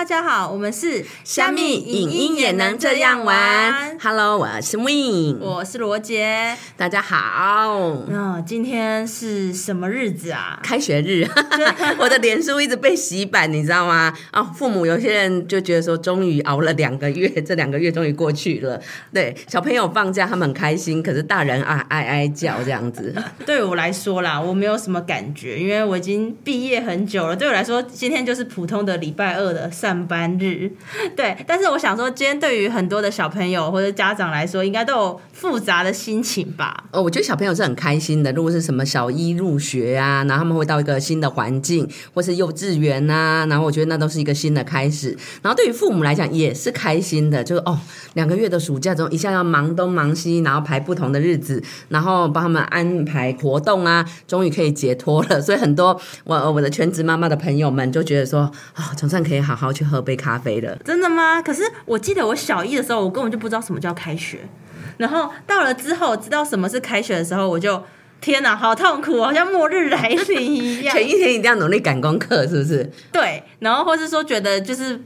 大家好，我们是虾米影音也能这样玩。Hello，我是 Win，我是罗杰，大家好。那今天是什么日子啊？开学日，我的脸书一直被洗版，你知道吗？哦，父母有些人就觉得说，终于熬了两个月，这两个月终于过去了。对，小朋友放假他们很开心，可是大人啊哀哀叫这样子。对我来说啦，我没有什么感觉，因为我已经毕业很久了。对我来说，今天就是普通的礼拜二的上上班日。对，但是我想说，今天对于很多的小朋友或者家长来说，应该都有复杂的心情吧？哦，我觉得小朋友是很开心的。如果是什么小一入学啊，然后他们会到一个新的环境，或是幼稚园啊，然后我觉得那都是一个新的开始。然后对于父母来讲也是开心的，就是哦，两个月的暑假中一下要忙东忙西，然后排不同的日子，然后帮他们安排活动啊，终于可以解脱了。所以很多我我的全职妈妈的朋友们就觉得说，啊，总算可以好好喝杯咖啡了。真的吗？可是我记得我小一的时候，我根本就不知道什么叫开学。然后到了之后，知道什么是开学的时候，我就天哪，好痛苦，好像末日来临一样。前一天一定要努力赶功课，是不是？对，然后或是说觉得就是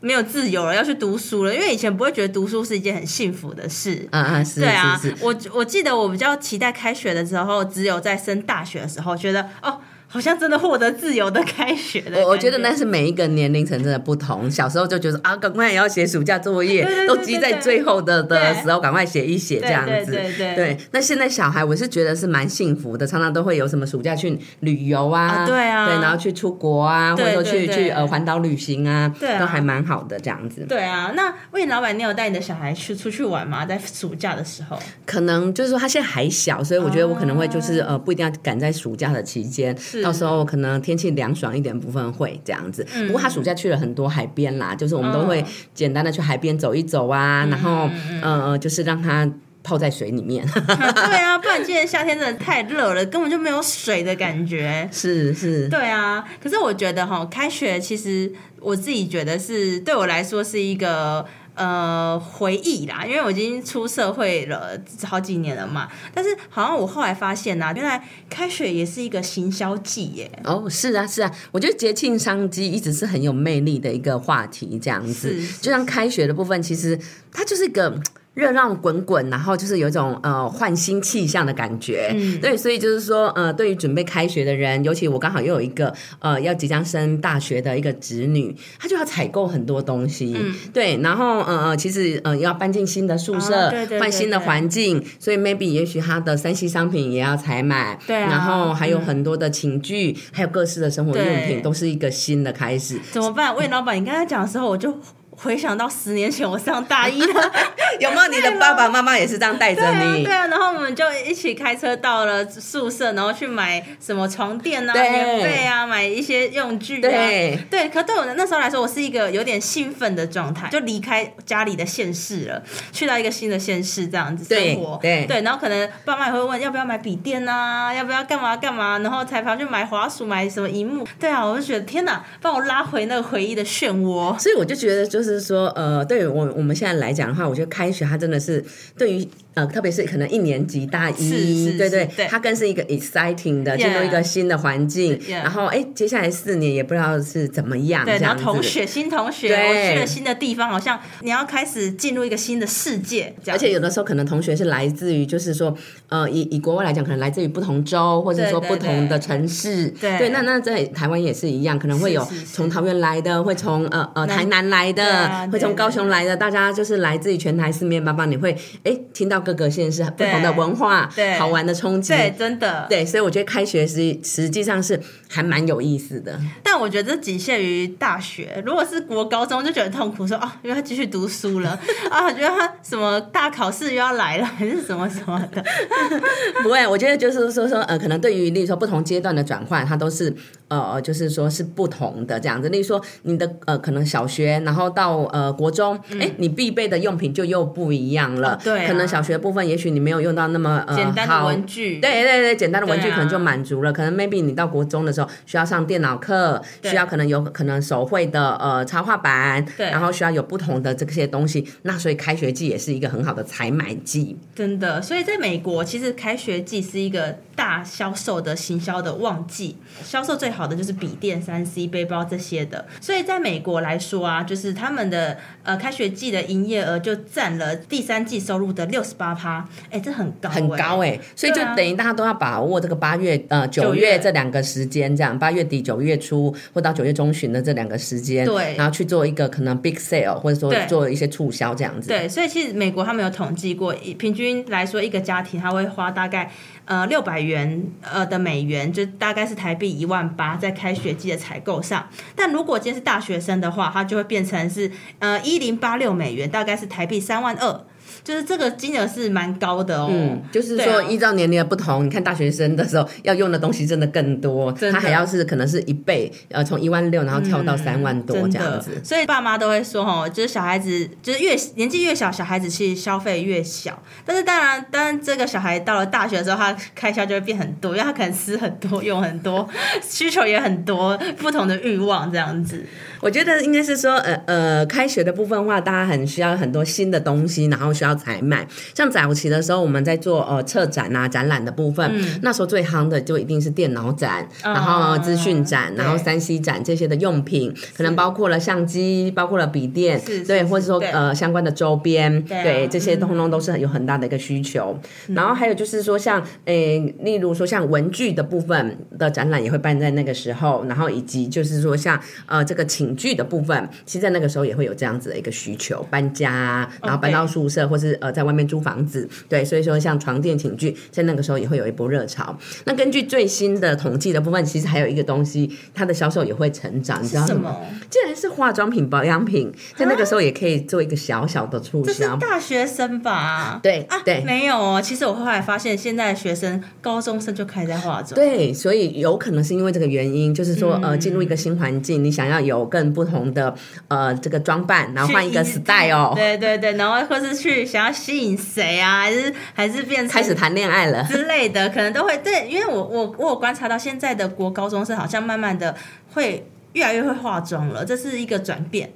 没有自由了，要去读书了，因为以前不会觉得读书是一件很幸福的事。嗯嗯，是，对啊是是。我我记得我比较期待开学的时候，只有在升大学的时候，觉得哦。好像真的获得自由的开学的，我我觉得那是每一个年龄层真的不同。小时候就觉得啊，赶快也要写暑假作业，都积在最后的的时候，赶快写一写这样子。对对对。那现在小孩，我是觉得是蛮幸福的，常常都会有什么暑假去旅游啊，对啊，对，然后去出国啊，或者说去去呃环岛旅行啊，对，都还蛮好的这样子。对啊，那魏老板，你有带你的小孩去出去玩吗？在暑假的时候？可能就是说他现在还小，所以我觉得我可能会就是呃不一定要赶在暑假的期间，到时候可能。天气凉爽一点部分会这样子，不过他暑假去了很多海边啦，就是我们都会简单的去海边走一走啊，然后呃就是让他泡在水里面。对啊，不然今年夏天真的太热了，根本就没有水的感觉。是是，对啊。可是我觉得哈，开学其实我自己觉得是对我来说是一个。呃，回忆啦，因为我已经出社会了好几年了嘛。但是好像我后来发现呐，原来开学也是一个行销季耶。哦，是啊，是啊，我觉得节庆商机一直是很有魅力的一个话题，这样子。就像开学的部分，其实它就是一个。热浪滚滚，然后就是有一种呃换新气象的感觉，对，所以就是说呃，对于准备开学的人，尤其我刚好又有一个呃要即将升大学的一个侄女，她就要采购很多东西，对，然后呃呃，其实呃要搬进新的宿舍，换新的环境，所以 maybe 也许她的三 C 商品也要采买，对，然后还有很多的寝具，还有各式的生活用品，都是一个新的开始。怎么办？魏老板，你刚才讲的时候，我就。回想到十年前我上大一了，有没有你的爸爸妈妈也是这样带着你？对啊，然后我们就一起开车到了宿舍，然后去买什么床垫啊、棉被啊，买一些用具。对对，可对我那时候来说，我是一个有点兴奋的状态，就离开家里的县市了，去到一个新的县市这样子生活。对对，然后可能爸妈也会问要不要买笔电啊，要不要干嘛干嘛，然后才跑去买滑鼠、买什么荧幕。对啊，我就觉得天哪，帮我拉回那个回忆的漩涡。所以我就觉得，就是说。呃，对于我我们现在来讲的话，我觉得开学它真的是对于。呃，特别是可能一年级大一，对对，它更是一个 exciting 的进入一个新的环境，然后哎，接下来四年也不知道是怎么样，对，然后同学新同学，我去了新的地方，好像你要开始进入一个新的世界，而且有的时候可能同学是来自于，就是说，呃，以以国外来讲，可能来自于不同州，或者说不同的城市，对，那那在台湾也是一样，可能会有从桃园来的，会从呃呃台南来的，会从高雄来的，大家就是来自于全台四面八方，你会哎听到。各个县市不同的文化，对。好玩的冲击，对真的，对，所以我觉得开学实实际上是还蛮有意思的。但我觉得这仅限于大学，如果是国高中就觉得痛苦，说啊，因为他继续读书了 啊，觉得他什么大考试又要来了，还是什么什么的。不会，我觉得就是说说呃，可能对于例如说不同阶段的转换，它都是呃，就是说是不同的这样子。例如说你的呃，可能小学，然后到呃国中，哎，你必备的用品就又不一样了。对，可能小学。部分，也许你没有用到那么呃简单的文具，对对对，简单的文具可能就满足了。可能 maybe 你到国中的时候需要上电脑课，需要可能有可能手绘的呃插画板，对，然后需要有不同的这些东西。那所以开学季也是一个很好的采买季，真的。所以在美国，其实开学季是一个大销售的行销的旺季，销售最好。好的就是笔电、三 C、背包这些的。所以在美国来说啊，就是他们的呃开学季的营业额就占了第三季收入的六十八趴，哎，这很高，很高哎。所以就等于大家都要把握这个八月呃九月这两个时间，这样八月底九月初或到九月中旬的这两个时间，对，然后去做一个可能 big sale 或者说做一些促销这样子。对，所以其实美国他们有统计过，平均来说一个家庭他会花大概。呃，六百元呃的美元，就大概是台币一万八，在开学季的采购上。但如果今天是大学生的话，它就会变成是呃一零八六美元，大概是台币三万二。就是这个金额是蛮高的哦，嗯，就是说依照年龄的不同，你看大学生的时候要用的东西真的更多，他还要是可能是一倍，呃，从一万六然后跳到三万多这样子，所以爸妈都会说哦，就是小孩子就是越年纪越小，小孩子其实消费越小，但是当然，当然这个小孩到了大学的时候，他开销就会变很多，因为他可能吃很多，用很多，需求也很多，不同的欲望这样子。我觉得应该是说，呃呃，开学的部分话，大家很需要很多新的东西，然后需要采买。像早期的时候，我们在做呃策展啊、展览的部分，那时候最夯的就一定是电脑展，然后资讯展，然后三 C 展这些的用品，可能包括了相机，包括了笔电，对，或者说呃相关的周边，对，这些通通都是有很大的一个需求。然后还有就是说，像诶，例如说像文具的部分的展览也会办在那个时候，然后以及就是说像呃这个寝。具的部分，其实在那个时候也会有这样子的一个需求，搬家，然后搬到宿舍，或是呃在外面租房子，对，所以说像床垫、寝具，在那个时候也会有一波热潮。那根据最新的统计的部分，其实还有一个东西，它的销售也会成长，你知道吗？竟然是化妆品、保养品，在那个时候也可以做一个小小的促销。大学生吧？对啊，对，没有哦。其实我后来发现，现在的学生高中生就开始在化妆。对，所以有可能是因为这个原因，就是说呃，进入一个新环境，你想要有更更不同的呃这个装扮，然后换一个 style，对对对，然后或是去想要吸引谁啊，还是还是变成开始谈恋爱了。之类的，可能都会。对，因为我我我有观察到现在的国高中生好像慢慢的会越来越会化妆了，这是一个转变。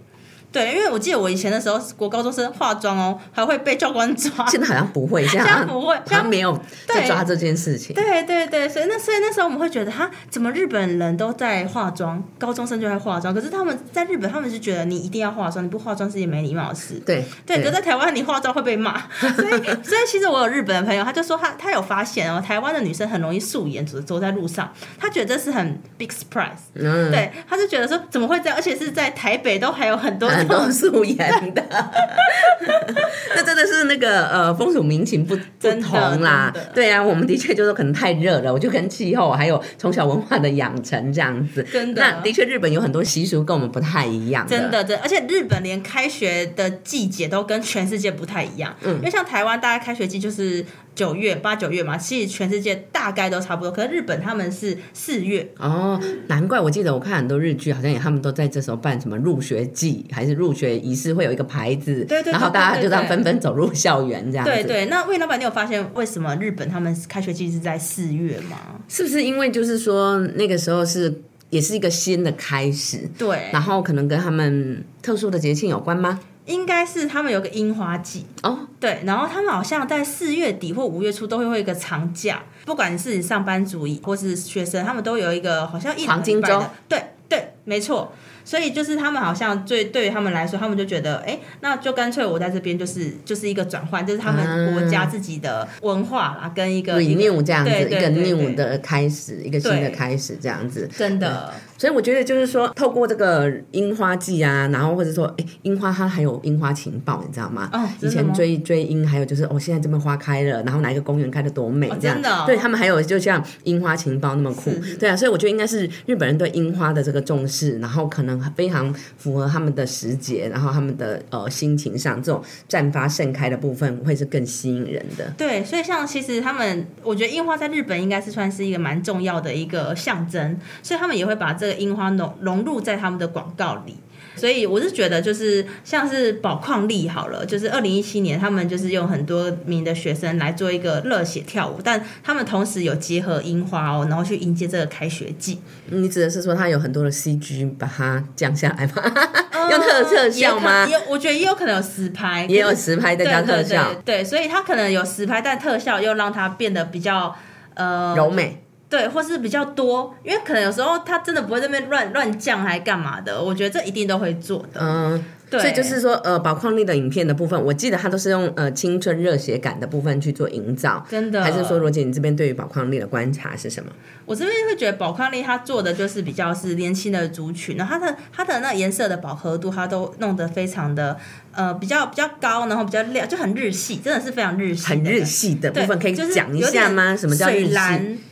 对，因为我记得我以前的时候，国高中生化妆哦，还会被教官抓。现在好像不会，现在不会，他没有在抓这件事情。对对对，所以那所以那时候我们会觉得，哈，怎么日本人都在化妆，高中生就在化妆？可是他们在日本，他们是觉得你一定要化妆，你不化妆是件没礼貌的事。对对，可在台湾你化妆会被骂。所以所以其实我有日本的朋友，他就说他他有发现哦，台湾的女生很容易素颜走走在路上，他觉得这是很 big surprise。嗯，对，他就觉得说怎么会这样？而且是在台北都还有很多 很多素颜。的，那真的是那个呃风土民情不不同啦。对啊，我们的确就是可能太热了，我就跟气候还有从小文化的养成这样子。真的，那的确日本有很多习俗跟我们不太一样。真的，真而且日本连开学的季节都跟全世界不太一样。嗯，因为像台湾，大家开学季就是九月八九月嘛，其实全世界大概都差不多。可是日本他们是四月哦，难怪我记得我看很多日剧，好像也他们都在这时候办什么入学季还是入学仪式。会有一个牌子，对对，然后大家就这样纷纷走入校园，这样对对。那魏老板，你有发现为什么日本他们开学季是在四月吗？是不是因为就是说那个时候是也是一个新的开始？对，然后可能跟他们特殊的节庆有关吗？应该是他们有个樱花季。哦，对，然后他们好像在四月底或五月初都会会一个长假，不管是上班族或是学生，他们都有一个好像一黄金周，对对，没错。所以就是他们好像最对于他们来说，他们就觉得，哎，那就干脆我在这边就是就是一个转换，就是他们国家自己的文化啦，跟一个 new 这样子，一个 new 的开始，一个新的开始这样子，真的。所以我觉得就是说，透过这个樱花季啊，然后或者说，哎，樱花它还有樱花情报，你知道吗？哦，以前追追樱，还有就是哦，现在这边花开了，然后哪一个公园开的多美，这样。真的。对他们还有就像樱花情报那么酷，对啊。所以我觉得应该是日本人对樱花的这个重视，然后可能非常符合他们的时节，然后他们的呃心情上这种绽发盛开的部分会是更吸引人的。对，所以像其实他们，我觉得樱花在日本应该是算是一个蛮重要的一个象征，所以他们也会把这个樱花融融入在他们的广告里。所以我是觉得，就是像是宝矿力好了，就是二零一七年他们就是用很多名的学生来做一个热血跳舞，但他们同时有结合樱花哦，然后去迎接这个开学季。你指的是说他有很多的 CG 把它降下来吗？用特特效吗？有，我觉得也有可能有实拍，也有实拍再加特效。对，所以他可能有实拍，但特效又让它变得比较呃柔美。对，或是比较多，因为可能有时候他真的不会在那边乱乱降还干嘛的，我觉得这一定都会做的。嗯，所以就是说，呃，宝矿力的影片的部分，我记得它都是用呃青春热血感的部分去做营造，真的。还是说，罗姐，你这边对于宝矿力的观察是什么？我这边会觉得宝矿力它做的就是比较是年轻的族群，然后它的它的那颜色的饱和度，它都弄得非常的呃比较比较高，然后比较亮，就很日系，真的是非常日系。很日系的部分可以讲一下吗？什么叫日系？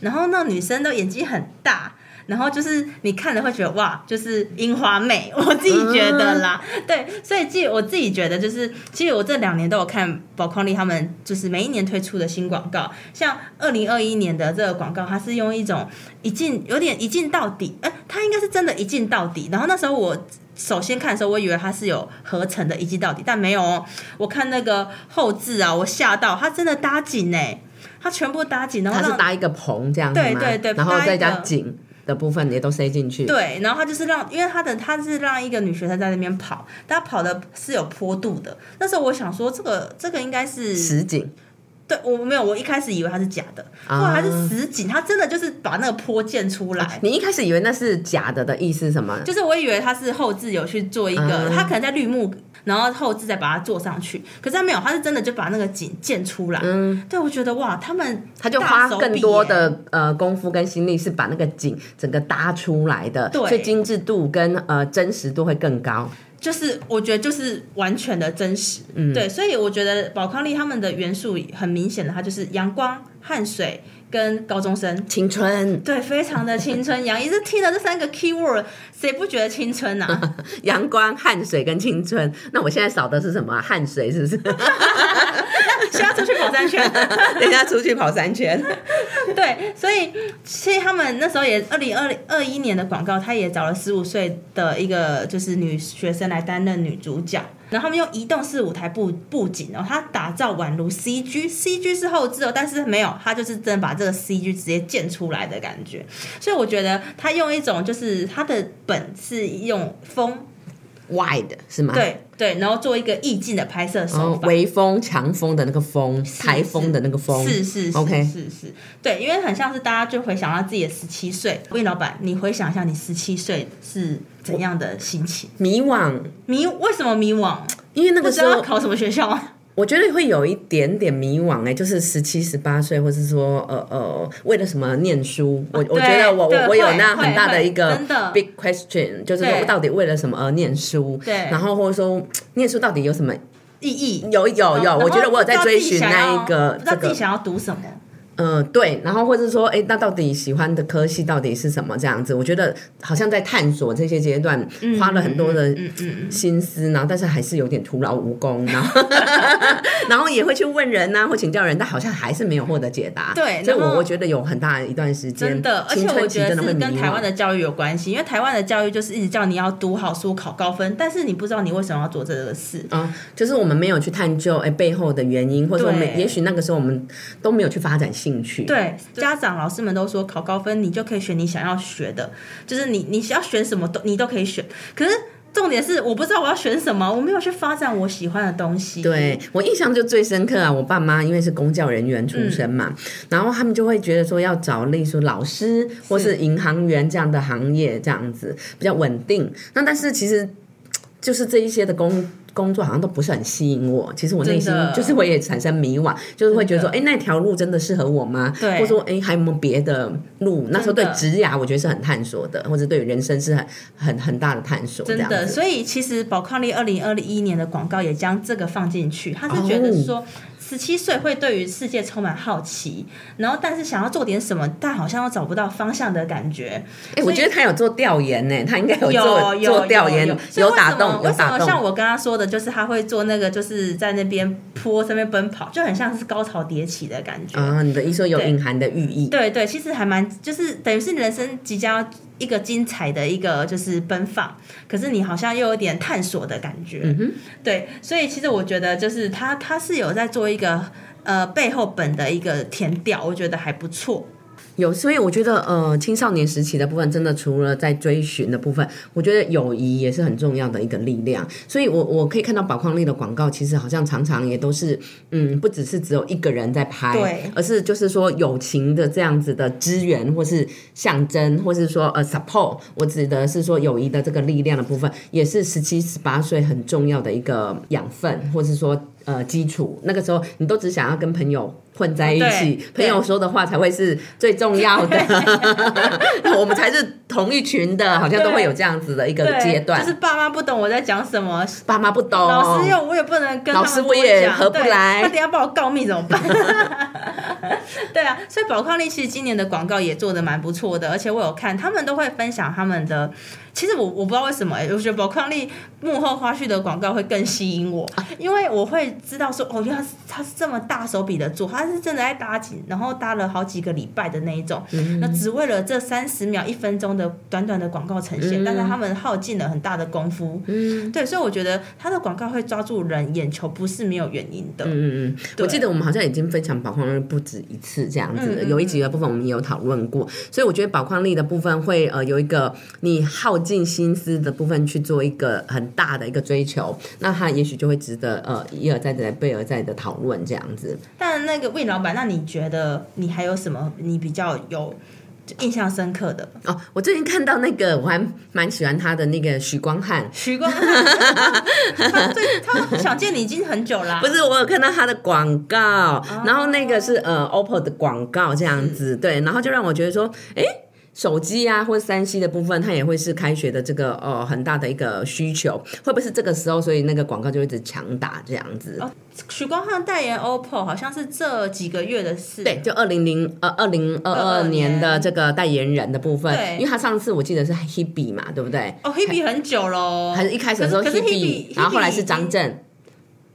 然后那女生的眼睛很大。然后就是你看了会觉得哇，就是樱花妹，我自己觉得啦，对，所以记我自己觉得就是，其实我这两年都有看宝矿力他们就是每一年推出的新广告，像二零二一年的这个广告，它是用一种一镜有点一镜到底，哎，它应该是真的一镜到底。然后那时候我首先看的时候，我以为它是有合成的一镜到底，但没有哦。我看那个后置啊，我吓到，它真的搭景哎，它全部搭景，然后它是搭一个棚这样对对对，然后再加景。的部分也都塞进去。对，然后他就是让，因为他的他是让一个女学生在那边跑，但他跑的是有坡度的。那时候我想说，这个这个应该是实景。对，我没有，我一开始以为它是假的，后来是实景，他真的就是把那个坡建出来。你一开始以为那是假的的意思是什么？就是我以为他是后置有去做一个，他可能在绿幕。然后后置再把它做上去，可是他没有，他是真的就把那个景建出来。嗯，对我觉得哇，他们他就花更多的呃功夫跟心力，是把那个景整个搭出来的，对，所以精致度跟呃真实度会更高。就是我觉得就是完全的真实，嗯，对，所以我觉得宝康利他们的元素很明显的，它就是阳光、汗水。跟高中生青春对，非常的青春。杨 一是听了这三个 key word，谁不觉得青春啊？阳光、汗水跟青春。那我现在少的是什么？汗水是不是？先要出去跑三圈，等下出去跑三圈。对，所以其实他们那时候也二零二零二一年的广告，他也找了十五岁的一个就是女学生来担任女主角。然后他们用移动式舞台布布景哦，他打造宛如 CG，CG 是后置哦，但是没有，他就是真的把这个 CG 直接建出来的感觉。所以我觉得他用一种就是他的本是用风。Wide 是吗？对对，然后做一个意境的拍摄手法，微风、强风的那个风，台风的那个风，是是，OK，是是，对，因为很像是大家就回想到自己的十七岁。魏老板，你回想一下你十七岁是怎样的心情？迷惘，迷为什么迷惘？因为那个时候考什么学校？我觉得会有一点点迷惘哎，就是十七、十八岁，或是说呃呃，为了什么念书？我我觉得我我我有那很大的一个 big question，就是说到底为了什么而念书？对，然后或者说念书到底有什么意义？有有有，我觉得我有在追寻那一个，不知道自己想要读什么。嗯，对，然后或者说，哎，那到底喜欢的科系到底是什么？这样子，我觉得好像在探索这些阶段，花了很多的心思，然后但是还是有点徒劳无功，然后 然后也会去问人呐，或请教人，但好像还是没有获得解答。对，所以我我觉得有很大一段时间，真的，而且我觉得是跟台湾的教育有关系，因为台湾的教育就是一直叫你要读好书、考高分，但是你不知道你为什么要做这个事。嗯，就是我们没有去探究哎背后的原因，或者说，也许那个时候我们都没有去发展。兴趣对家长老师们都说考高分你就可以选你想要学的，就是你你要选什么都你都可以选。可是重点是我不知道我要选什么，我没有去发展我喜欢的东西。对我印象就最深刻啊！我爸妈因为是公教人员出身嘛，然后他们就会觉得说要找例如说老师或是银行员这样的行业这样子比较稳定。那但是其实就是这一些的工。工作好像都不是很吸引我，其实我内心就是我也产生迷惘，就是会觉得说，哎，那条路真的适合我吗？对，或者说，哎，还有没有别的路？那时候对职涯，我觉得是很探索的，或者对人生是很很很大的探索。真的，所以其实宝康利二零二一年的广告也将这个放进去，他是觉得说。十七岁会对于世界充满好奇，然后但是想要做点什么，但好像又找不到方向的感觉。哎，我觉得他有做调研呢，他应该有做做调研，有打动，有打动。像我刚刚说的，就是他会做那个，就是在那边坡上面奔跑，就很像是高潮迭起的感觉啊。你的意思有隐含的寓意？对对，其实还蛮，就是等于是人生即将。一个精彩的一个就是奔放，可是你好像又有点探索的感觉，对，所以其实我觉得就是他他是有在做一个呃背后本的一个填调，我觉得还不错。有，所以我觉得，呃，青少年时期的部分，真的除了在追寻的部分，我觉得友谊也是很重要的一个力量。所以，我我可以看到宝矿力的广告，其实好像常常也都是，嗯，不只是只有一个人在拍，对，而是就是说友情的这样子的支援，或是象征，或是说呃 support。我指的是说友谊的这个力量的部分，也是十七十八岁很重要的一个养分，或是说。呃，基础那个时候，你都只想要跟朋友混在一起，朋友说的话才会是最重要的，我们才是同一群的，好像都会有这样子的一个阶段。就是爸妈不懂我在讲什么，爸妈不懂，老师又我也不能跟老师我也合不来，他等下把我告密怎么办？对啊，所以宝康力其实今年的广告也做的蛮不错的，而且我有看他们都会分享他们的。其实我我不知道为什么，我觉得宝矿力幕后花絮的广告会更吸引我，因为我会知道说，哦，原来他是这么大手笔的做，他是真的在搭景，然后搭了好几个礼拜的那一种，那只为了这三十秒、一分钟的短短的广告呈现，但是他们耗尽了很大的功夫，嗯，对，所以我觉得他的广告会抓住人眼球，不是没有原因的，嗯嗯嗯。我记得我们好像已经分享宝矿力不止一次这样子，有一集的部分我们也有讨论过，所以我觉得宝矿力的部分会呃有一个你耗。尽心思的部分去做一个很大的一个追求，那他也许就会值得呃一而再的被而再的讨论这样子。但那个魏老板，那你觉得你还有什么你比较有印象深刻的？哦，我最近看到那个我还蛮喜欢他的那个许光汉，许光汉，他最 他想见你已经很久了。不是，我有看到他的广告，然后那个是呃 OPPO 的广告这样子，对，然后就让我觉得说，哎。手机啊，或者三 C 的部分，它也会是开学的这个呃很大的一个需求，会不会是这个时候，所以那个广告就一直强打这样子？许光汉代言 OPPO 好像是这几个月的事，对，就二零零呃二零二二年的这个代言人的部分，因为他上次我记得是 Hebe 嘛，对不对？哦，Hebe 很久喽，还是一开始的时候 Hebe，然后后来是张震，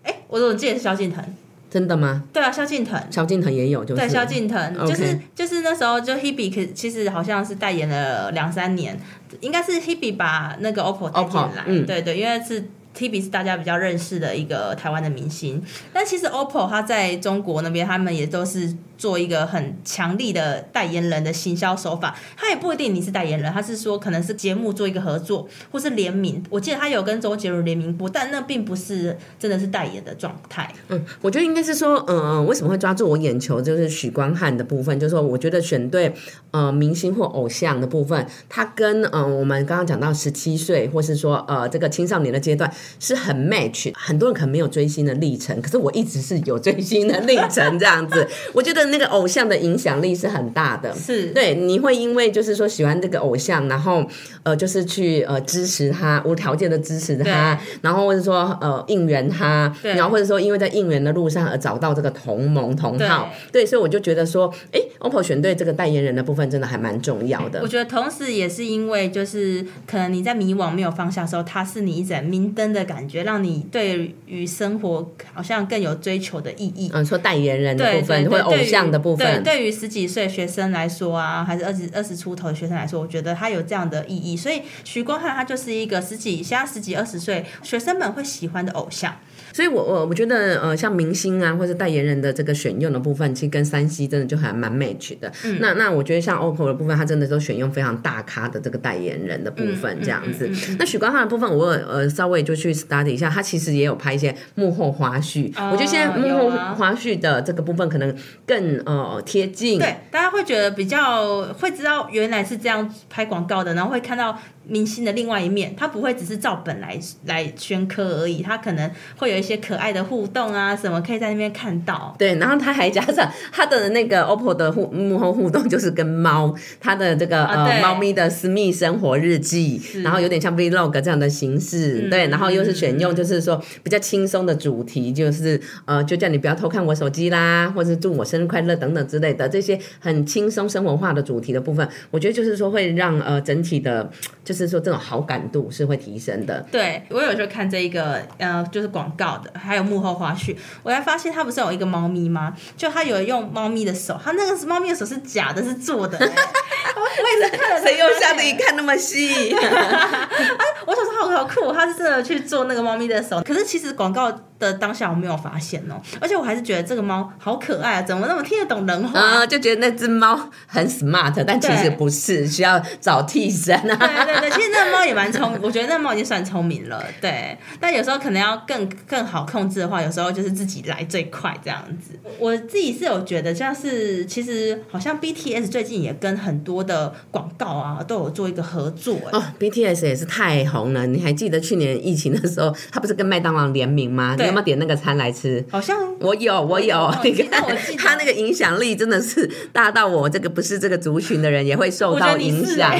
哎，我怎么记得是萧敬腾？真的吗？对啊，萧敬腾，萧敬腾也有，就是。对萧敬腾，就是就是那时候就 Hebe，其实好像是代言了两三年，应该是 Hebe 把那个 OPPO 带进来，对对，因为是 T B 是大家比较认识的一个台湾的明星，但其实 OPPO 它在中国那边，他们也都是。做一个很强力的代言人的行销手法，他也不一定你是代言人，他是说可能是节目做一个合作，或是联名。我记得他有跟周杰伦联名过，但那并不是真的是代言的状态。嗯，我觉得应该是说，嗯，为什么会抓住我眼球，就是许光汉的部分，就是说，我觉得选对呃明星或偶像的部分，他跟嗯我们刚刚讲到十七岁，或是说呃这个青少年的阶段是很 match。很多人可能没有追星的历程，可是我一直是有追星的历程，这样子，我觉得。那个偶像的影响力是很大的，是对你会因为就是说喜欢这个偶像，然后呃就是去呃支持他，无条件的支持他，然后或者说呃应援他，然后或者说因为在应援的路上而找到这个同盟同好，对，所以我就觉得说，哎，OPPO 选对这个代言人的部分真的还蛮重要的。我觉得同时也是因为就是可能你在迷惘没有方向的时候，他是你一盏明灯的感觉，让你对于生活好像更有追求的意义。嗯，说代言人的部分或偶像。的部分，对，对于十几岁学生来说啊，还是二十二十出头的学生来说，我觉得他有这样的意义。所以徐光汉他就是一个十几，现在十几二十岁学生们会喜欢的偶像。所以，我我我觉得，呃，像明星啊，或者代言人的这个选用的部分，其实跟三 C 真的就还蛮 match 的。那那我觉得，像 OPPO 的部分，它真的都选用非常大咖的这个代言人的部分，这样子。那许光汉的部分，我呃稍微就去 study 一下，他其实也有拍一些幕后花絮。我觉得现在幕后花絮的这个部分可能更呃贴近，对，大家会觉得比较会知道原来是这样拍广告的，然后会看到。明星的另外一面，他不会只是照本来来宣科而已，他可能会有一些可爱的互动啊，什么可以在那边看到。对，然后他还加上他的那个 OPPO 的互幕后互动，就是跟猫，他的这个呃猫咪的私密生活日记，然后有点像 Vlog 这样的形式，对，然后又是选用就是说比较轻松的主题，就是呃就叫你不要偷看我手机啦，或者祝我生日快乐等等之类的这些很轻松生活化的主题的部分，我觉得就是说会让呃整体的就。是说这种好感度是会提升的。对我有时候看这一个呃，就是广告的，还有幕后花絮，我才发现他不是有一个猫咪吗？就他有用猫咪的手，他那个是猫咪的手是假的，是做的。我也是看了，谁用下你看那么细？哎，我想说好好酷，他是真的去做那个猫咪的手。可是其实广告的当下我没有发现哦，而且我还是觉得这个猫好可爱啊，怎么那么听得懂人话？啊，就觉得那只猫很 smart，但其实不是，需要找替身啊。对对对，其实那个猫也蛮聪明，我觉得那猫已经算聪明了。对，但有时候可能要更更好控制的话，有时候就是自己来最快这样子。我自己是有觉得，像是其实好像 BTS 最近也跟很多的广告啊都有做一个合作。哦，BTS 也是太红了，你还记得去年疫情的时候，他不是跟麦当劳联名吗？有没有点那个餐来吃？好像我有，我有。你看，他那个影响力真的是大到我这个不是这个族群的人也会受到影响。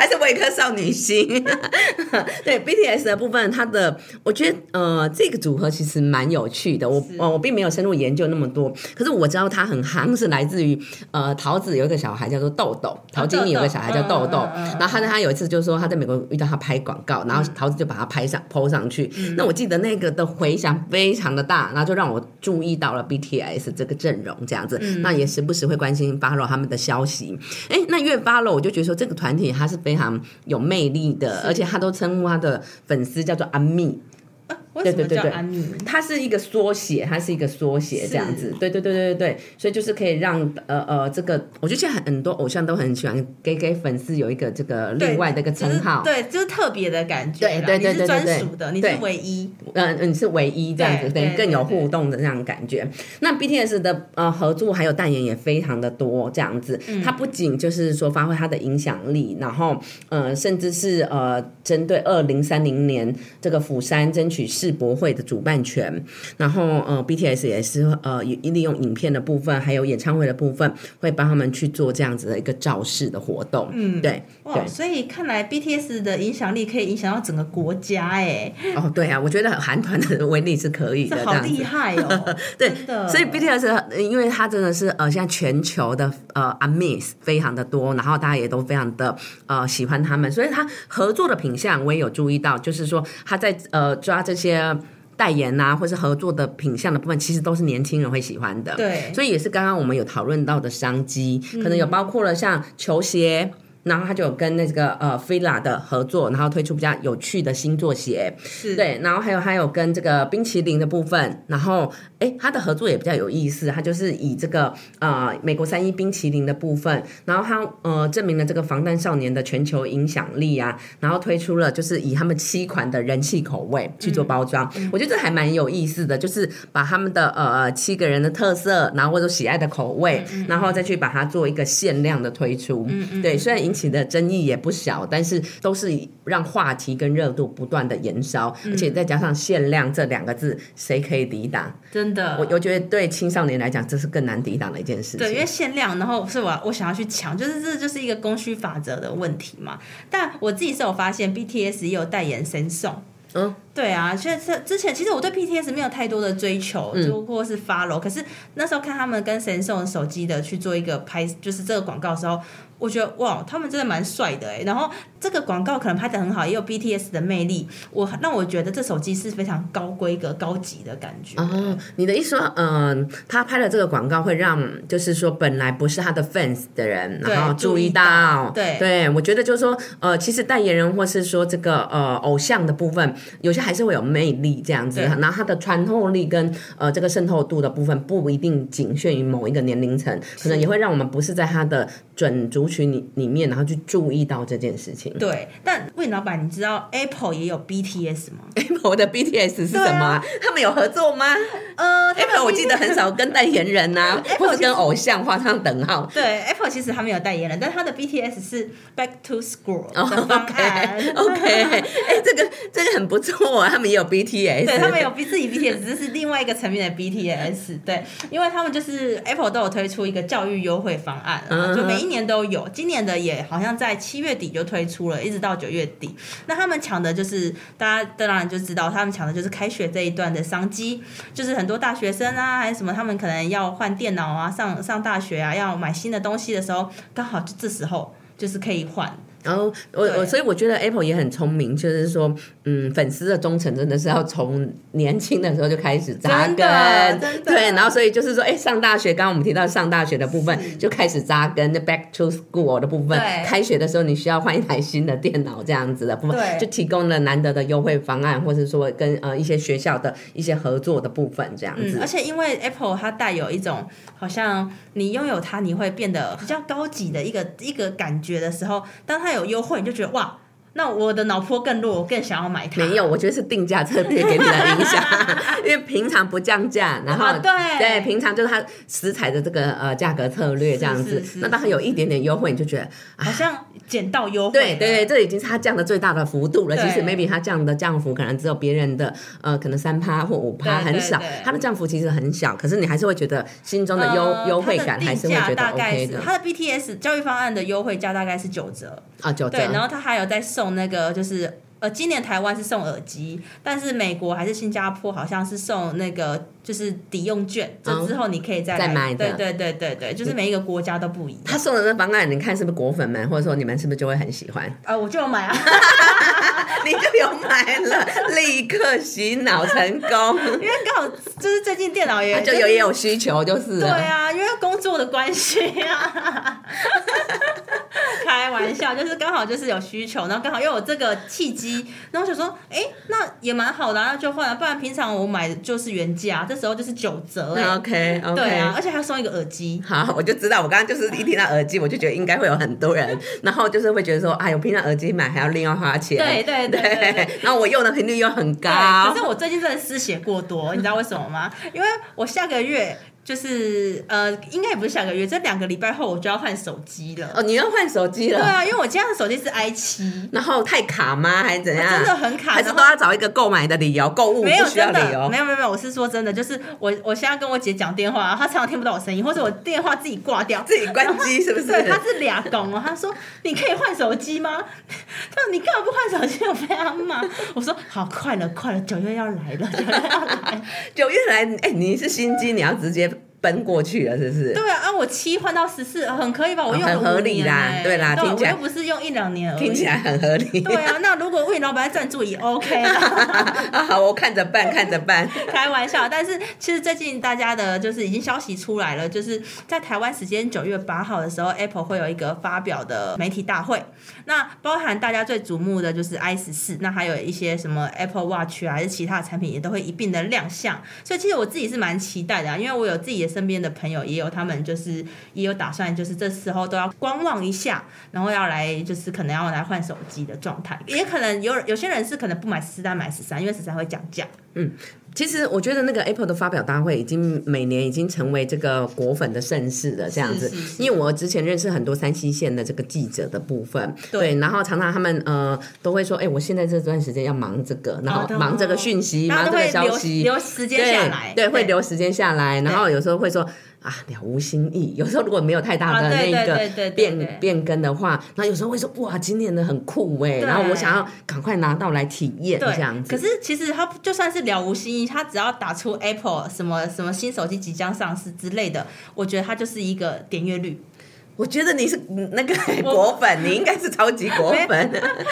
还是维克少女心。对 BTS 的部分，它的我觉得呃，这个组合其实蛮有趣的。我我并没有深入研究那么多，可是我知道它很夯，是来自于呃桃子有一个小孩叫做豆豆，陶晶莹有个小孩叫豆豆。然后他他有一次就说他在美国遇到他拍广告，然后桃子就把他拍上 PO 上去。那我记得那个的回响非常的大，然后就让我注意到了 BTS 这个阵容这样子。那也时不时会关心 follow 他们的消息。哎，那越 follow 我就觉得说这个团体它是非常有魅力的，而且他都称呼他的粉丝叫做阿密。对对对对，它是一个缩写，它是一个缩写这样子。对对对对对对，所以就是可以让呃呃这个，我觉得现在很多偶像都很喜欢给给粉丝有一个这个另外的一个称号，对，就是特别的感觉。对对对对对，专属的，你是唯一。嗯，你是唯一这样子，等于更有互动的这样感觉。那 BTS 的呃合作还有代言也非常的多，这样子。它不仅就是说发挥它的影响力，然后呃甚至是呃针对二零三零年这个釜山争取世博会的主办权，然后呃，BTS 也是呃利用影片的部分，还有演唱会的部分，会帮他们去做这样子的一个造势的活动。嗯，对，哇，所以看来 BTS 的影响力可以影响到整个国家，哎，哦，对啊，我觉得韩团的威力是可以的，好厉害哦，对。所以 BTS 因为它真的是呃，现在全球的呃 Amis 非常的多，然后大家也都非常的呃喜欢他们，所以他合作的品相我也有注意到，就是说他在呃抓这些。代言呐，或是合作的品相的部分，其实都是年轻人会喜欢的。对，所以也是刚刚我们有讨论到的商机，可能有包括了像球鞋。然后他就有跟那个呃菲拉的合作，然后推出比较有趣的星座鞋，是对，然后还有还有跟这个冰淇淋的部分，然后哎，他的合作也比较有意思，他就是以这个呃美国三一冰淇淋的部分，然后他呃证明了这个防弹少年的全球影响力啊，然后推出了就是以他们七款的人气口味去做包装，我觉得这还蛮有意思的，就是把他们的呃七个人的特色，然后或者喜爱的口味，然后再去把它做一个限量的推出，对，虽然引起的争议也不小，但是都是让话题跟热度不断的延烧，而且再加上限量这两个字，谁可以抵挡？真的，我我觉得对青少年来讲，这是更难抵挡的一件事情。对，因为限量，然后是我我想要去抢，就是这就是一个供需法则的问题嘛。但我自己是有发现，BTS 也有代言神送。嗯，对啊，现在之前其实我对 BTS 没有太多的追求，就或是 follow，可是那时候看他们跟神送手机的去做一个拍，就是这个广告的时候。我觉得哇，他们真的蛮帅的哎。然后这个广告可能拍的很好，也有 BTS 的魅力。我让我觉得这手机是非常高规格、高级的感觉。哦，你的意思说，嗯，他拍的这个广告会让，就是说本来不是他的 fans 的人，然后注意到。对对，我觉得就是说，呃，其实代言人或是说这个呃偶像的部分，有些还是会有魅力这样子。然后他的穿透力跟呃这个渗透度的部分，不一定仅限于某一个年龄层，可能也会让我们不是在他的准族。群里里面，然后去注意到这件事情。对，但魏老板，你知道 Apple 也有 BTS 吗？Apple 的 BTS 是什么？他们有合作吗？呃，Apple 我记得很少跟代言人呐，或者跟偶像画上等号。对，Apple 其实他们有代言人，但他的 BTS 是 Back to School 的方案。OK，哎，这个这个很不错啊，他们也有 BTS，对他们有自己 BTS，这是另外一个层面的 BTS。对，因为他们就是 Apple 都有推出一个教育优惠方案，就每一年都有。今年的也好像在七月底就推出了，一直到九月底。那他们抢的就是大家当然就知道，他们抢的就是开学这一段的商机，就是很多大学生啊，还是什么，他们可能要换电脑啊，上上大学啊，要买新的东西的时候，刚好就这时候就是可以换。然后我我所以我觉得 Apple 也很聪明，就是说，嗯，粉丝的忠诚真的是要从年轻的时候就开始扎根，对，然后所以就是说，哎，上大学，刚刚我们提到上大学的部分就开始扎根，那 Back to School 的部分，开学的时候你需要换一台新的电脑这样子的部分，就提供了难得的优惠方案，或者说跟呃一些学校的一些合作的部分这样子。而且因为 Apple 它带有一种好像你拥有它你会变得比较高级的一个一个感觉的时候，当它再有优惠，你就觉得哇。那我的脑波更弱，我更想要买它。没有，我觉得是定价策略给你的影响，因为平常不降价，然后对对，平常就是它食材的这个呃价格策略这样子。那当它有一点点优惠，你就觉得好像捡到优惠。对对对，这已经是它降的最大的幅度了。其实 maybe 它降的降幅可能只有别人的呃可能三趴或五趴，很少。它的降幅其实很小，可是你还是会觉得心中的优优惠感还是会觉得 OK 的。它的 BTS 教育方案的优惠价大概是九折啊，九折。对，然后它还有在送那个就是呃，今年台湾是送耳机，但是美国还是新加坡好像是送那个就是抵用券，这之后你可以再再买。对对对对对，就是每一个国家都不一样。他送的那方案，你看是不是果粉们，或者说你们是不是就会很喜欢？啊，我就有买啊，你就有买了，立刻洗脑成功。因为刚好就是最近电脑也就有也有需求，就是。对啊，因为工作的关系啊。开玩笑，就是刚好就是有需求，然后刚好又有这个契机，然后想说，哎，那也蛮好的，那就换了。不然平常我买的就是原价，这时候就是九折。OK OK。对啊，而且还送一个耳机。好，我就知道，我刚刚就是一听到耳机，我就觉得应该会有很多人，然后就是会觉得说，哎我，平常耳机买还要另外花钱。对对 对。然后我用的频率又很高。可是我最近真的失血过多，你知道为什么吗？因为我下个月。就是呃，应该也不是下个月，这两个礼拜后我就要换手机了。哦，你要换手机了？对啊，因为我今天的手机是 i 七，然后太卡吗？还是怎样？真的很卡，还是都要找一个购买的理由？购物没有真的，没有没有没有，我是说真的，就是我我现在跟我姐讲电话，她常常听不到我声音，或者我电话自己挂掉，自己关机，是不是？对，她是俩公哦。她说：“你可以换手机吗？” 她说：“你干嘛不换手机？”我非常忙。我说：“好，快了，快了，九月要来了，九月要来，九月来。”哎，你是新机，你要直接。奔过去了，是不是？对啊，啊，我七换到十四，很可以吧？我用很合理啦，对啦，听起来又不是用一两年，听起来很合理。对啊，那如果魏老板赞助也 OK 啊，好，我看着办，看着办。开玩笑，但是其实最近大家的就是已经消息出来了，就是在台湾时间九月八号的时候，Apple 会有一个发表的媒体大会，那包含大家最瞩目的就是 i 十四，那还有一些什么 Apple Watch 啊，还是其他的产品也都会一并的亮相，所以其实我自己是蛮期待的，啊因为我有自己的。身边的朋友也有，他们就是也有打算，就是这时候都要观望一下，然后要来就是可能要来换手机的状态，也可能有有些人是可能不买十四，但买十三，因为十三会降价。嗯。其实我觉得那个 Apple 的发表大会已经每年已经成为这个果粉的盛事了，这样子。因为我之前认识很多三西线的这个记者的部分，对，然后常常他们呃都会说，哎，我现在这段时间要忙这个，然后忙这个讯息，忙这个消息，留时间下来，对，会留时间下来，然后有时候会说。啊，了无新意。有时候如果没有太大的那个变变更的话，那有时候会说哇，今年的很酷哎，然后我想要赶快拿到来体验这样子。可是其实它就算是了无新意，它只要打出 Apple 什么什么新手机即将上市之类的，我觉得它就是一个点阅率。我觉得你是那个 果粉，你应该是超级果粉。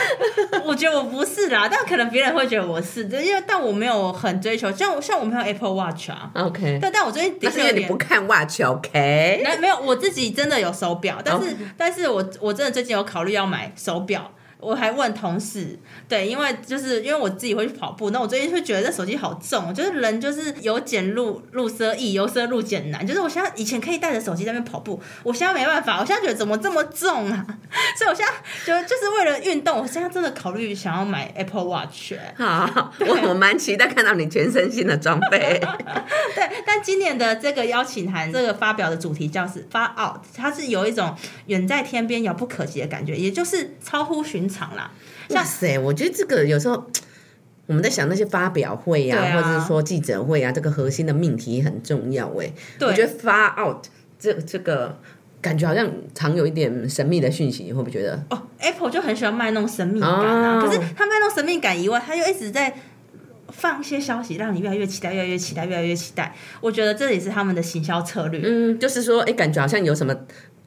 我觉得我不是啦，但可能别人会觉得我是，因为但我没有很追求，像像我没有 Apple Watch 啊，OK。但但我最近的确有点不看 Watch，OK。没没有，我自己真的有手表，但是但是我我真的最近有考虑要买手表。我还问同事，对，因为就是因为我自己会去跑步，那我最近会觉得这手机好重，就是人就是由俭入入奢易，由奢入俭难。就是我现在以前可以带着手机在那边跑步，我现在没办法，我现在觉得怎么这么重啊？所以我现在就就是为了运动，我现在真的考虑想要买 Apple Watch。好，我我蛮期待看到你全身心的装备。对，但今年的这个邀请函，这个发表的主题叫是发 out，它是有一种远在天边遥不可及的感觉，也就是超乎寻。场啦，哇塞！我觉得这个有时候 我们在想那些发表会呀，或者是说记者会啊，这个核心的命题很重要哎。我觉得发 out 这这个感觉好像常有一点神秘的讯息，你会不会觉得？哦，Apple 就很喜欢卖弄神秘感啊。可是他卖弄神秘感以外，他又一直在放一些消息，让你越来越期待，越来越期待，越来越期待。我觉得这也是他们的行销策略。嗯，就是说，哎，感觉好像有什么。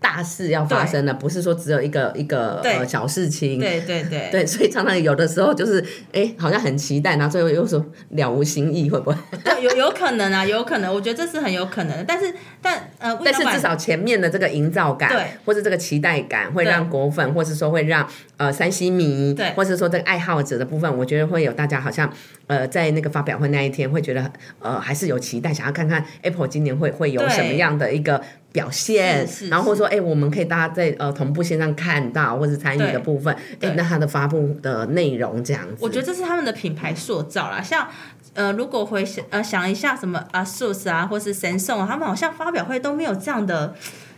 大事要发生了，不是说只有一个一个呃小事情。对对对 对，所以常常有的时候就是，哎，好像很期待，然后最后又说了无新意，会不会？对，有有可能啊，有可能，我觉得这是很有可能的。但是，但呃，但是至少前面的这个营造感，对，或者这个期待感，会对让果粉，或是说会让呃山西迷，对或者说这个爱好者的部分，我觉得会有大家好像呃在那个发表会那一天会觉得呃还是有期待，想要看看 Apple 今年会会有什么样的一个。表现然后或者说，哎、我们可以大家在呃同步线上看到或者参与的部分，哎对，那它的发布的内容这样子，我觉得这是他们的品牌塑造啦。像呃，如果回想呃想一下什么啊，SUS 啊，或是 Samsung，啊他们好像发表会都没有这样的，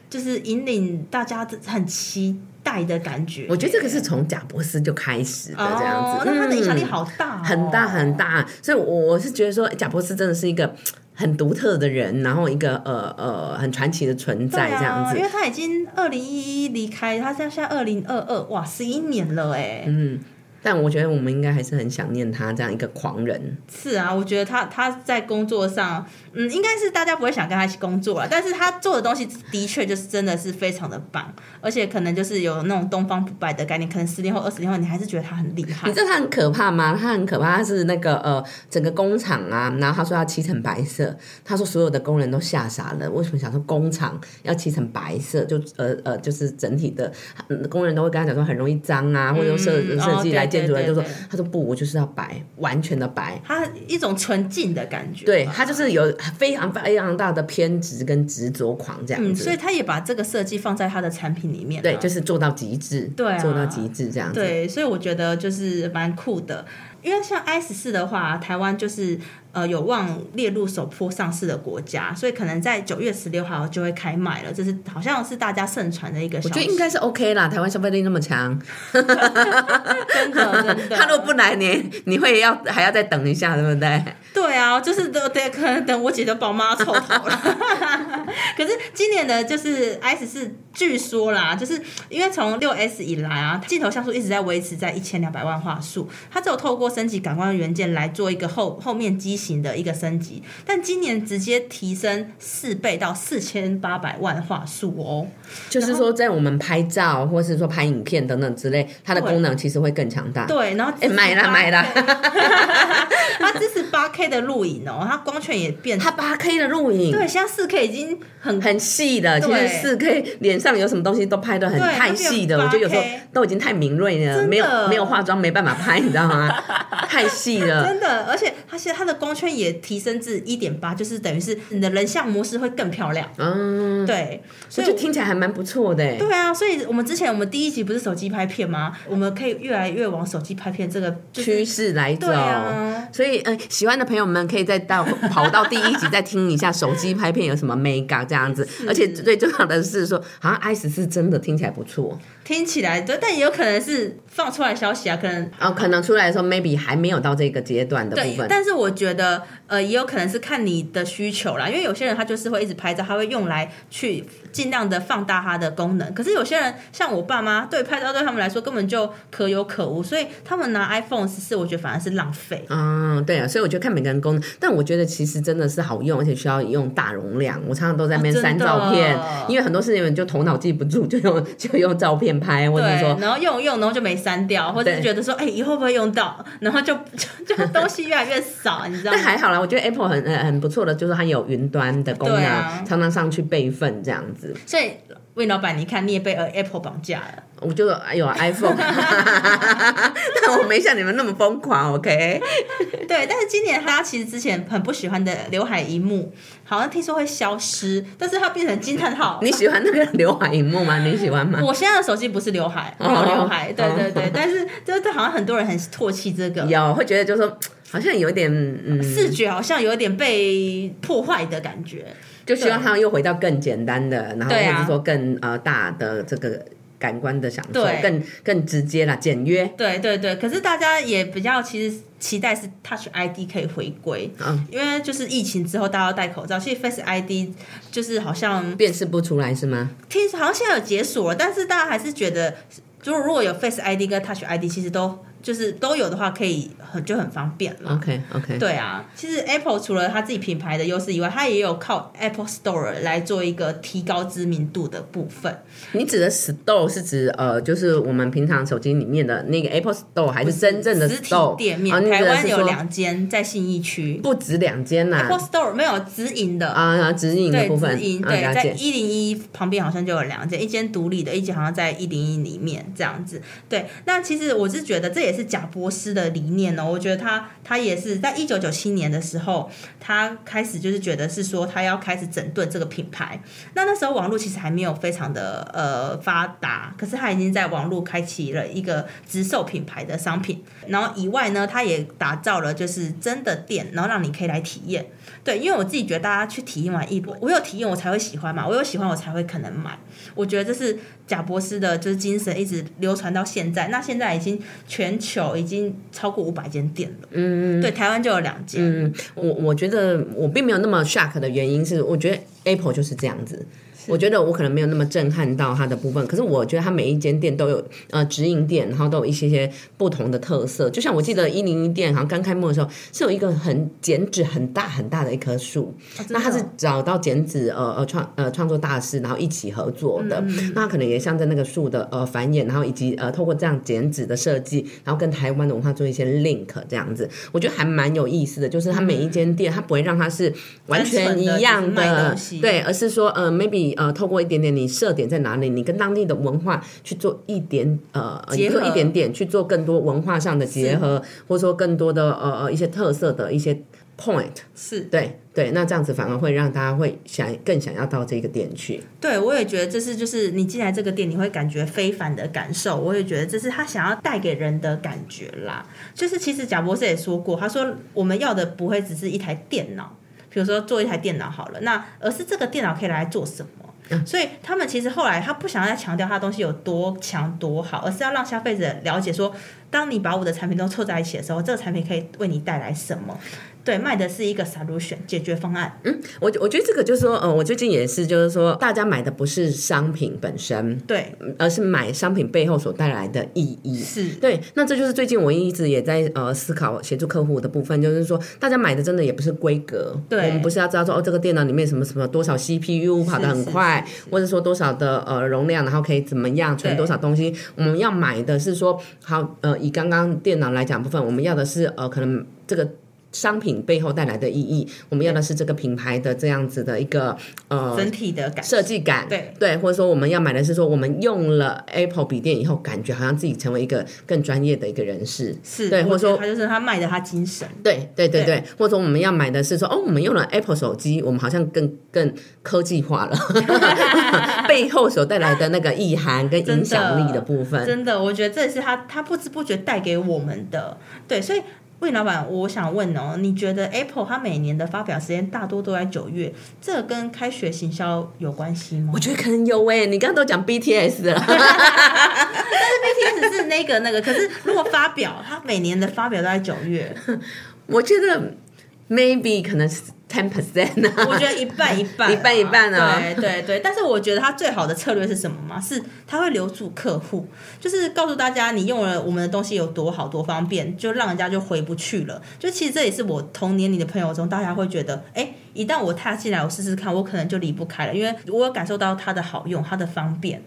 就是引领大家很期待的感觉。我觉得这个是从贾博士就开始的这样子，哦，那他的影响力嗯好大、哦很大很。大，所以我我是觉得说，贾博士真的是一个很独特的人，然后一个呃呃很传奇的存在这样啊，子因。为他已经二零一一离开，他现在现在二零二二，哇，十一年了哎。嗯，但我觉得我们应该还是很想念他这样一个狂人。是啊，我觉得他他在工作上，嗯，应该是大家不会想跟他一起工作了，但是他做的东西的确就是真的是非常的棒，而且可能就是有那种东方不败的概念，可能十年后、二十年后，你还是觉得他很厉害你。知道他很可怕吗？他很可怕，他是那个呃整个工厂啊，然后他说要漆成白色，他说所有的工人都吓傻了。为什么想说工厂要漆成白色？就呃呃就是整体的、嗯工人都会跟他讲说很容易脏啊，或者说设嗯设计来建筑人就说他说不，我就是要白，完全的白。他一种纯净的感觉吧，对他就是有非常非常大的偏执跟执着狂这样嗯，子，所以他也把这个设计放在他的产品里面了。对，就是做到极致，对啊做到极致这样子。对，所以我觉得就是蛮酷的。因为像 S 四的话，台湾就是呃有望列入首波上市的国家，所以可能在九月十六号就会开卖了。这是好像是大家盛传的一个消息。我觉得应该是 OK 啦，台湾消费力那么强，真 的真的。他如果不来，你你会要还要再等一下，对不对？对啊，就是都得可能等我姐就把我妈凑头了。可是今年的就是十四，据说啦，就是因为从六 S 以来啊，镜头像素一直在维持在一千两百万画素，它只有透过升级感光元件来做一个后后面机型的一个升级，但今年直接提升四倍到四千八百万画素哦。就是说，在我们拍照或是说拍影片等等之类，它的功能其实会更强大。对，然后哎买啦买啦，它支持八 K 的录影哦，它光圈也变它八 K 的录影。对，现在四 K 已经很很细的，其实四 K 脸上有什么东西都拍的很太细的，我觉得有时候都已经太敏锐了，没有没有化妆没办法拍，你知道吗？太细了。真的，而且它现在它的光圈也提升至一点八，就是等于是你的人像模式会更漂亮。嗯，对，所以听起来还蛮不错的。对啊，所以我们之前我们第一集不是手机拍片吗？我们可以越来越往手机拍片这个就是趋势来走。对啊，所以，呃，喜欢的朋友们可以再到 跑到第一集再听一下手机拍片有什么 mega 这样子，而且最重要的是说，好像 i 十是真的听起来不错听起来对，但也有可能是放出来消息啊，可能哦，可能出来的时候 maybe 还没有到这个阶段的部对，分。但是我觉得呃，也有可能是看你的需求啦，因为有些人他就是会一直拍照，他会用来去尽量的放大它的功能。可是有些人像我爸妈，对拍照对他们来说根本就可有可无，所以他们拿 iPhone 十四，我觉得反而是浪费。嗯，对啊，所以我觉得看每个人功能，但我觉得其实真的是好用，而且需要用大容量。我常常都在那边删照片，因为很多事情就头脑记不住，就用就用照片拍，或者对，说然后用用，然后就没删掉，或者是觉得说，哎、以后会不会用到？然后就就 就东西越来越少，你知道吗？但还好啦，我觉得 Apple 很很很不错的，就是它有云端的功能，啊常常上去备份这样子。所以，魏老板，你看你也被呃 Apple 绑架了。我就有 iPhone，没像你们那么疯狂，OK？对，但是今年大家其实之前很不喜欢的刘海一幕，好像听说会消失，但是它变成惊叹号。你喜欢那个 刘海一幕吗？你喜欢吗？我现在的手机不是刘海，没有刘海，对对对，但是就是好像很多人很唾弃这个有会觉得就是说好像有一点嗯，视觉，好像有点被破坏的感觉。就希望他又回到更简单的，然后或者说更呃大的这个感官的享受对，更更直接啦，简约。对对对，可是大家也比较其实期待是 Touch ID 可以回归，嗯，因为就是疫情之后大家都戴口罩，其实 Face ID 就是好像辨识不出来是吗？听好像现在有解锁了，但是大家还是觉得，就是如果有 Face ID 跟 Touch ID，其实都就是都有的话，可以很就很方便了。OK OK，对啊，其实 Apple 除了它自己品牌的优势以外，它也有靠 Apple Store 来做一个提高知名度的部分。你指的 Store 是指呃，就是我们平常手机里面的那个 Apple Store，还是真正的实体 Store 店面？哦台湾有两间在信义区不止两间呐、，Apple Store 没有直营的。啊，直营的，部分，直营啊、对。在一零一旁边好像就有两间，一间独立的，一间好像在一零一里面这样子。对，那其实我是觉得这也是贾博士的理念哦。我觉得他他也是在一九九七年的时候，他开始就是觉得是说他要开始整顿这个品牌。那那时候网络其实还没有非常的呃发达，可是他已经在网络开启了一个直售品牌的商品。然后以外呢，他也打造了就是真的店，然后让你可以来体验。对，因为我自己觉得大家去体验完一波，我有体验我才会喜欢嘛，我有喜欢我才会可能买。我觉得这是贾博士的就是精神一直流传到现在。那现在已经全球已经超过五百间店了，嗯，对，台湾就有两间，嗯，我我觉得我并没有那么 shock 的原因是，我觉得 Apple 就是这样子。我觉得我可能没有那么震撼到它的部分，可是我觉得它每一间店都有呃直营店，然后都有一些些不同的特色。就像我记得一零一店好像刚开幕的时候是有一个很剪纸很大很大的一棵树，那它是找到剪纸呃呃创呃创作大师，然后一起合作的。那可能也象征那个树的呃繁衍，然后以及呃透过这样剪纸的设计，然后跟台湾的文化做一些 link 这样子，我觉得还蛮有意思的。就是它每一间店，它不会让它是完全一样的，对，而是说呃 maybe 呃透过一点点你设点在哪里，你跟当地的文化去做一点呃结合做一点点去做更多文化上的结合，或者说更多的呃呃一些特色的一些 point。是对对，那这样子反而会让大家会想更想要到这个店去。对，我也觉得这是就是你进来这个店，你会感觉非凡的感受。我也觉得这是他想要带给人的感觉啦。就是其实贾博士也说过，他说我们要的不会只是一台电脑，比如说做一台电脑好了，那而是这个电脑可以拿来做什么。所以他们其实后来他不想要再强调他的东西有多强多好，而是要让消费者了解说，当你把我的产品都凑在一起的时候，这个产品可以为你带来什么。对，卖的是一个 solution 解决方案。嗯我我觉得这个就是说，呃，我最近也是，就是说，大家买的不是商品本身，对，而是买商品背后所带来的意义。是，对，那这就是最近我一直也在呃思考协助客户的部分，就是说大家买的真的也不是规格，对我们不是要知道说哦这个电脑里面什么什么多少 CPU 跑得很快，是是是或者说多少的呃容量，然后可以怎么样存多少东西，我们要买的是说好呃以刚刚电脑来讲部分，我们要的是呃可能这个。商品背后带来的意义，我们要的是这个品牌的这样子的一个呃整体的感设计感，对。对，或者说我们要买的是说，我们用了 Apple 笔电以后，感觉好像自己成为一个更专业的一个人士，是，对，或者说他就是他卖的他精神。对对对对。对，或者说我们要买的是说，哦，我们用了 Apple 手机，我们好像更更科技化了，背后所带来的那个意涵跟影响力的部分，真的，我觉得这也是他他不知不觉带给我们的。对，所以魏老板，我想问哦，你觉得 Apple 它每年的发表时间大多都在九月，这个跟开学行销有关系吗我觉得可能有诶、你刚刚都讲 BTS 了，但是？BTS 是那个那个，可是如果发表，它每年的发表都在九月，我觉得 maybe 可能是 ten percent 啊，我觉得一半一半啊，一半一半啊对对对，但是我觉得他最好的策略是什么吗？是他会留住客户，就是告诉大家你用了我们的东西有多好多方便，就让人家就回不去了。就其实这也是我同年龄的朋友中，大家会觉得，哎，一旦我踏进来，我试试看，我可能就离不开了，因为我有感受到它的好用，它的方便。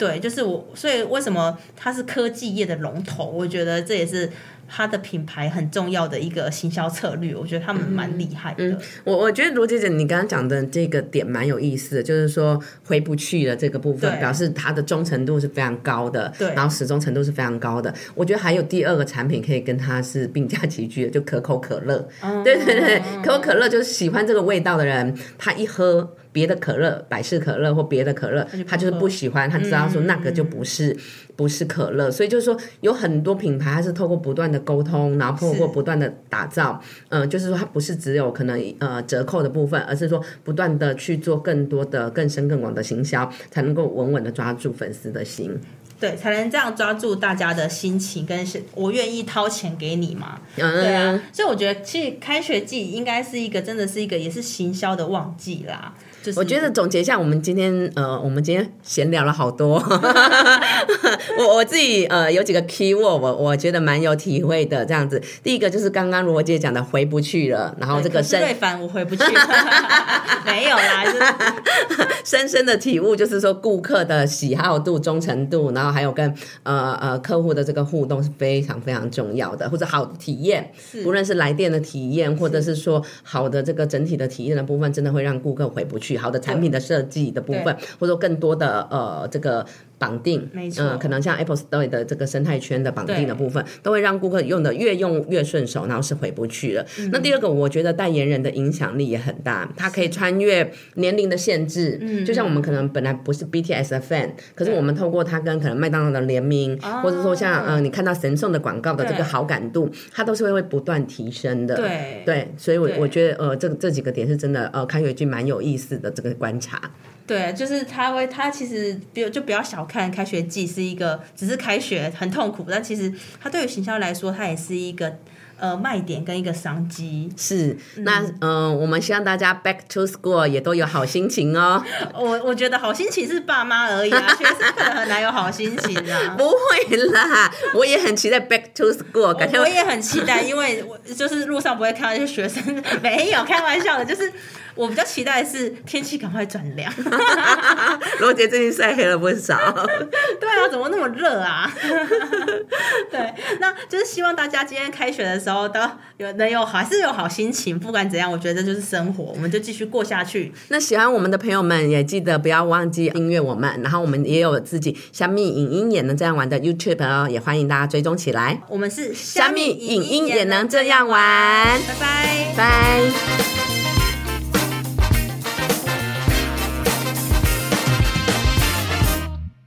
对，就是我，所以为什么它是科技业的龙头？我觉得这也是它的品牌很重要的一个行销策略。我觉得他们蛮厉害的。我我觉得罗姐姐你刚刚讲的这个点蛮有意思的，就是说回不去了这个部分，表示它的忠诚度是非常高的，对然后始终程度是非常高的。我觉得还有第二个产品可以跟它是并驾齐驱的，就可口可乐。嗯对对对，可口可乐就是喜欢这个味道的人，他一喝别的可乐，百事可乐或别的可乐，他就是不喜欢，他知道说那个就不是、不是可乐，所以就是说有很多品牌它是透过不断的沟通，然后透过不断的打造，嗯、就是说它不是只有可能呃折扣的部分，而是说不断的去做更多的更深更广的行销，才能够稳稳的抓住粉丝的心。对，才能这样抓住大家的心情，跟是我愿意掏钱给你嘛。嗯，对啊，所以我觉得其实开学季应该是一个真的是一个也是行销的旺季啦。就是我觉得总结一下，我们今天呃，我们今天闲聊了好多。我我自己呃有几个 key word，我我觉得蛮有体会的。这样子，第一个就是刚刚罗姐讲的回不去了，然后这个深对凡我回不去了，没有啦，就是深深的体悟，就是说顾客的喜好度、忠诚度，然后还有跟呃呃客户的这个互动是非常非常重要的，或者好的体验，无论是来电的体验，或者是说好的这个整体的体验的部分，真的会让顾客回不去。好的产品的设计的部分，或者说更多的呃这个。绑定，没错，嗯，可能像 Apple Store 的这个生态圈的绑定的部分，都会让顾客用的越用越顺手，然后是回不去了。那第二个，我觉得代言人的影响力也很大，他可以穿越年龄的限制。嗯，就像我们可能本来不是 BTS 的 fan，可是我们透过他跟可能麦当劳的联名，或者说像呃你看到神送的广告的这个好感度，它都是会会不断提升的。对对，所以我我觉得呃这这几个点是真的呃开学季蛮有意思的这个观察。对，就是他会，他其实比就不要小看开学季是一个，只是开学很痛苦，但其实他对于行销来说，它也是一个呃卖点跟一个商机。是，那嗯，我们希望大家 back to school 也都有好心情哦。我我觉得好心情是爸妈而已啊，学生可能很难有好心情啊。不会啦，我也很期待 back to school，感觉我也很期待，因为我就是路上不会看到一些学生，没有开玩笑的，就是。我比较期待的是天气赶快转凉。罗杰最近晒黑了不少。对啊，怎么那么热啊？对，那就是希望大家今天开学的时候都有能有还是有好心情。不管怎样，我觉得就是生活，我们就继续过下去。那喜欢我们的朋友们也记得不要忘记订阅我们，然后我们也有自己虾米影音也能这样玩的 YouTube 哦，也欢迎大家追踪起来。我们是虾米影音也能这样玩。拜拜拜。